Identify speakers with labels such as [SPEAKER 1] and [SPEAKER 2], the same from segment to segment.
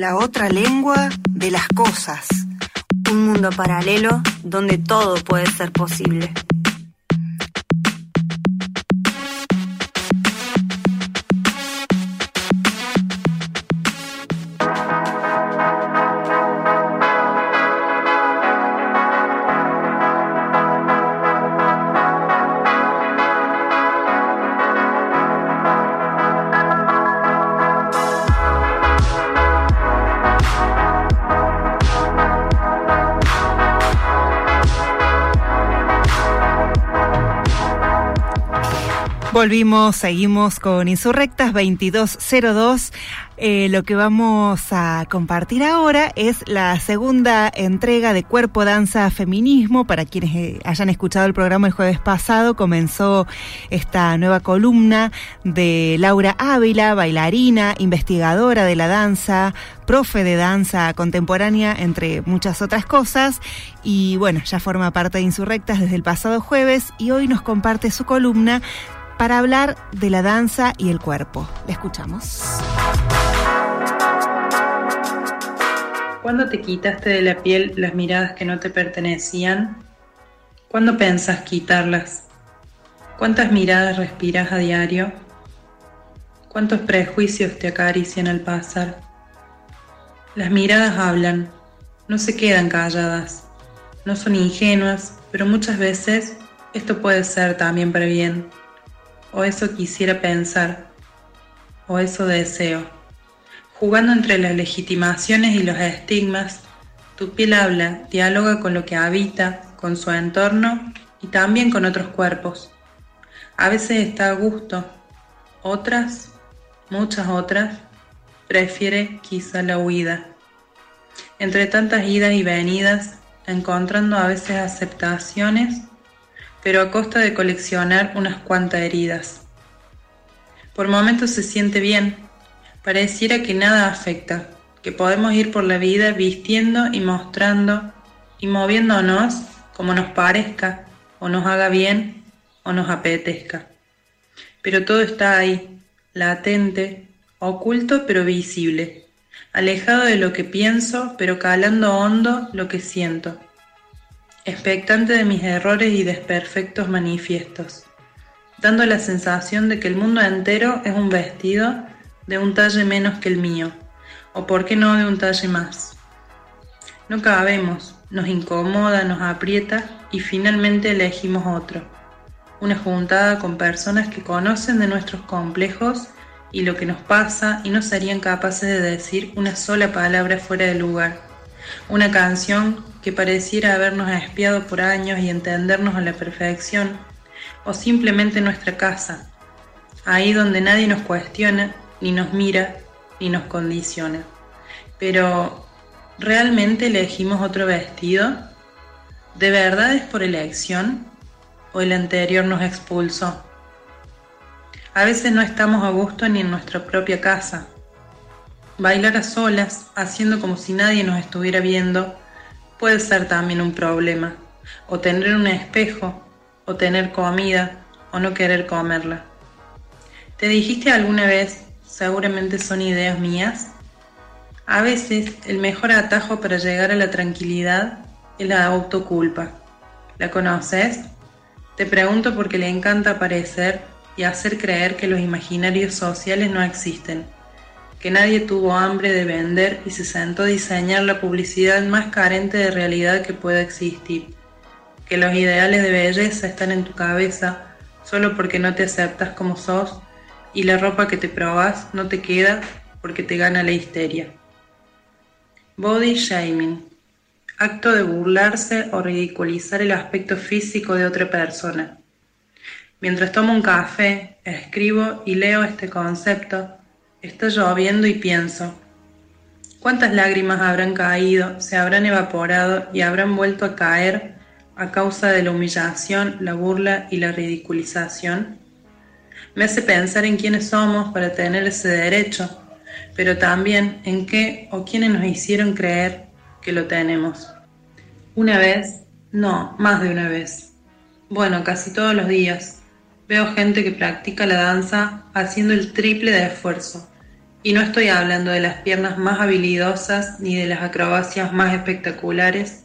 [SPEAKER 1] La otra lengua de las cosas. Un mundo paralelo donde todo puede ser posible.
[SPEAKER 2] Volvimos, seguimos con Insurrectas 2202. Eh, lo que vamos a compartir ahora es la segunda entrega de Cuerpo, Danza, Feminismo. Para quienes eh, hayan escuchado el programa el jueves pasado, comenzó esta nueva columna de Laura Ávila, bailarina, investigadora de la danza, profe de danza contemporánea, entre muchas otras cosas. Y bueno, ya forma parte de Insurrectas desde el pasado jueves y hoy nos comparte su columna para hablar de la danza y el cuerpo. Le escuchamos.
[SPEAKER 3] ¿Cuándo te quitaste de la piel las miradas que no te pertenecían? ¿Cuándo pensás quitarlas? ¿Cuántas miradas respiras a diario? ¿Cuántos prejuicios te acarician al pasar? Las miradas hablan, no se quedan calladas, no son ingenuas, pero muchas veces esto puede ser también para bien o eso quisiera pensar, o eso deseo. Jugando entre las legitimaciones y los estigmas, tu piel habla, dialoga con lo que habita, con su entorno y también con otros cuerpos. A veces está a gusto, otras, muchas otras, prefiere quizá la huida. Entre tantas idas y venidas, encontrando a veces aceptaciones pero a costa de coleccionar unas cuantas heridas. Por momentos se siente bien, pareciera que nada afecta, que podemos ir por la vida vistiendo y mostrando y moviéndonos como nos parezca, o nos haga bien, o nos apetezca. Pero todo está ahí, latente, oculto pero visible, alejado de lo que pienso, pero calando hondo lo que siento expectante de mis errores y desperfectos manifiestos, dando la sensación de que el mundo entero es un vestido de un talle menos que el mío, o por qué no de un talle más. No cabemos, nos incomoda, nos aprieta y finalmente elegimos otro, una juntada con personas que conocen de nuestros complejos y lo que nos pasa y no serían capaces de decir una sola palabra fuera de lugar. Una canción que pareciera habernos espiado por años y entendernos a la perfección, o simplemente nuestra casa, ahí donde nadie nos cuestiona, ni nos mira, ni nos condiciona. Pero, ¿realmente elegimos otro vestido? ¿De verdad es por elección? ¿O el anterior nos expulsó? A veces no estamos a gusto ni en nuestra propia casa. Bailar a solas, haciendo como si nadie nos estuviera viendo, puede ser también un problema, o tener un espejo, o tener comida, o no querer comerla. ¿Te dijiste alguna vez, seguramente son ideas mías? A veces el mejor atajo para llegar a la tranquilidad es la autoculpa. ¿La conoces? Te pregunto porque le encanta aparecer y hacer creer que los imaginarios sociales no existen que nadie tuvo hambre de vender y se sentó a diseñar la publicidad más carente de realidad que pueda existir, que los ideales de belleza están en tu cabeza solo porque no te aceptas como sos y la ropa que te probás no te queda porque te gana la histeria. Body shaming. Acto de burlarse o ridiculizar el aspecto físico de otra persona. Mientras tomo un café, escribo y leo este concepto, Está lloviendo y pienso, ¿cuántas lágrimas habrán caído, se habrán evaporado y habrán vuelto a caer a causa de la humillación, la burla y la ridiculización? Me hace pensar en quiénes somos para tener ese derecho, pero también en qué o quiénes nos hicieron creer que lo tenemos. Una vez, no, más de una vez. Bueno, casi todos los días. Veo gente que practica la danza haciendo el triple de esfuerzo
[SPEAKER 4] Y no estoy hablando de las piernas más habilidosas ni de las acrobacias más espectaculares,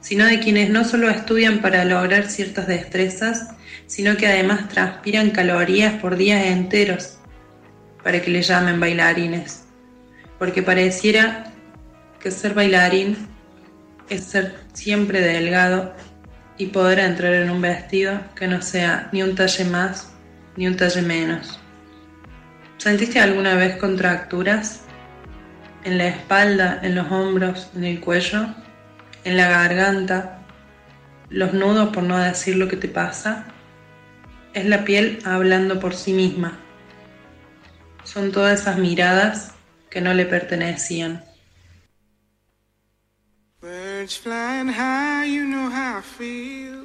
[SPEAKER 4] sino de quienes no solo estudian para lograr ciertas destrezas, sino que además transpiran calorías por días enteros para que le llamen bailarines, porque pareciera que ser bailarín es ser siempre delgado y poder entrar en un vestido que no sea ni un talle más ni un talle menos. ¿Sentiste alguna vez contracturas? En la espalda, en los hombros, en el cuello, en la garganta, los nudos por no decir lo que te pasa. Es la piel hablando por sí misma. Son todas esas miradas que no le pertenecían. Birds flying high, you know how I feel.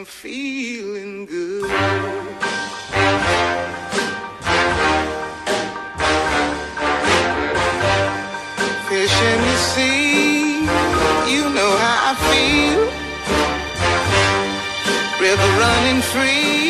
[SPEAKER 4] I'm feeling good. Fish in the sea, you know how I feel. River running free.